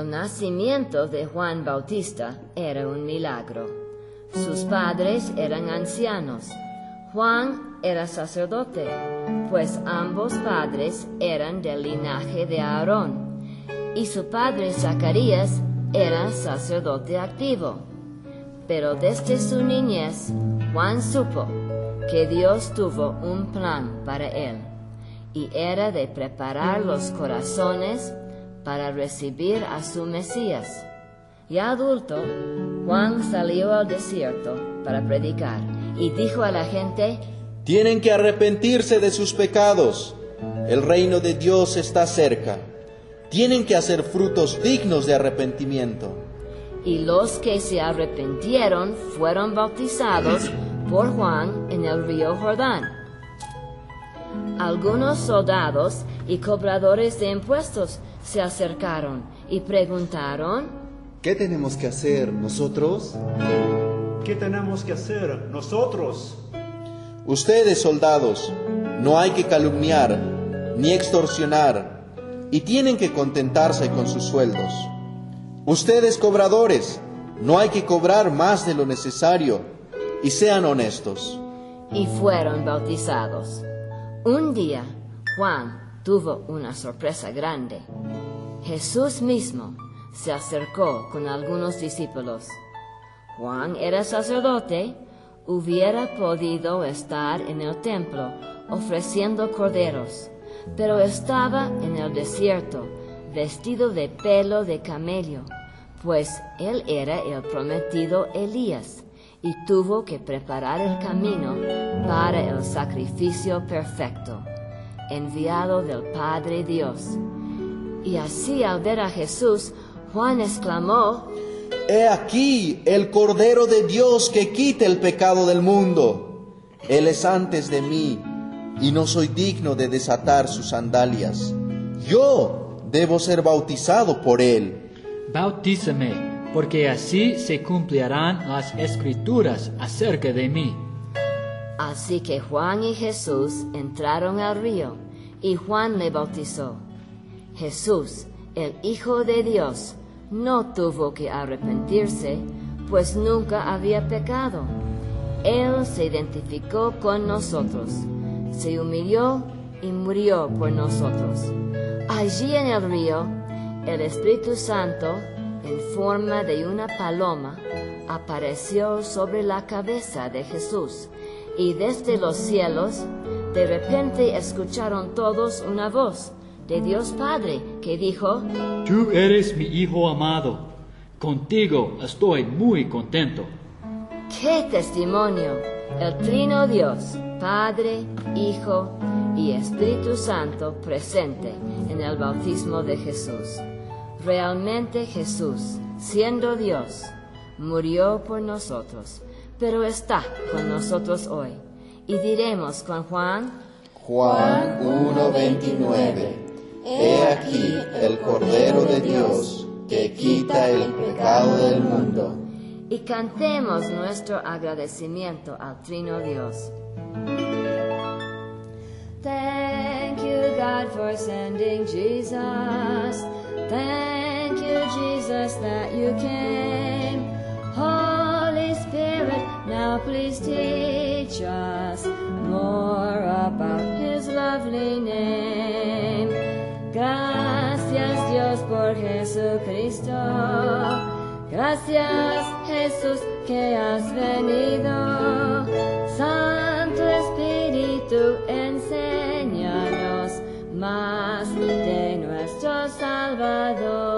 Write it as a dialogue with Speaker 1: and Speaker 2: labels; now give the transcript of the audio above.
Speaker 1: El nacimiento de Juan Bautista era un milagro. Sus padres eran ancianos. Juan era sacerdote, pues ambos padres eran del linaje de Aarón, y su padre Zacarías era sacerdote activo. Pero desde su niñez, Juan supo que Dios tuvo un plan para él, y era de preparar los corazones para recibir a su Mesías. Ya adulto, Juan salió al desierto para predicar y dijo a la gente,
Speaker 2: Tienen que arrepentirse de sus pecados. El reino de Dios está cerca. Tienen que hacer frutos dignos de arrepentimiento.
Speaker 1: y los que se arrepintieron fueron bautizados por Juan en el río Jordán. Algunos soldados y cobradores de impuestos se acercaron y preguntaron,
Speaker 3: ¿Qué tenemos que hacer nosotros?
Speaker 4: ¿Qué tenemos que hacer nosotros?
Speaker 2: Ustedes, soldados, no hay que calumniar ni extorsionar y tienen que contentarse con sus sueldos. Ustedes, cobradores, no hay que cobrar más de lo necesario y sean honestos.
Speaker 1: y fueron bautizados. Un día, Juan tuvo una sorpresa grande. Jesús mismo se acercó con algunos discípulos. Juan era sacerdote, hubiera podido estar en el templo ofreciendo corderos, pero estaba en el desierto, vestido de pelo de camello, pues él era el prometido Elías y tuvo que preparar el camino para el sacrificio perfecto, enviado del Padre Dios. Y así al ver a Jesús, Juan exclamó,
Speaker 2: He aquí el Cordero de Dios que quita el pecado del mundo. Él es antes de mí y no soy digno de desatar sus sandalias. Yo debo ser bautizado por él.
Speaker 5: Bautízame, porque así se cumplirán las escrituras acerca de mí.
Speaker 1: Así que Juan y Jesús entraron al río y Juan le bautizó. Jesús, el Hijo de Dios, no tuvo que arrepentirse, pues nunca había pecado. Él se identificó con nosotros, se humilló y murió por nosotros. Allí en el río, el Espíritu Santo, en forma de una paloma, apareció sobre la cabeza de Jesús, y desde los cielos, de repente escucharon todos una voz de Dios Padre que dijo,
Speaker 5: Tú eres mi Hijo amado. Contigo estoy muy contento.
Speaker 1: ¡Qué testimonio! El Trino Dios, Padre, Hijo y Espíritu Santo presente en el bautismo de Jesús. Realmente Jesús, siendo Dios, murió por nosotros, pero está con nosotros hoy. Y diremos con Juan,
Speaker 2: Juan 1:29 He aquí el Cordero de Dios que quita el pecado del mundo.
Speaker 1: y cantemos nuestro agradecimiento al Trino Dios. Thank you, God, for sending Jesus. Thank you, Jesus, that you came. Holy Spirit, now please teach us more about His lovely name. Gracias, Dios, por Jesucristo. Gracias, Jesús, que has venido. Santo Espíritu, enséñanos más de nuestro Salvador.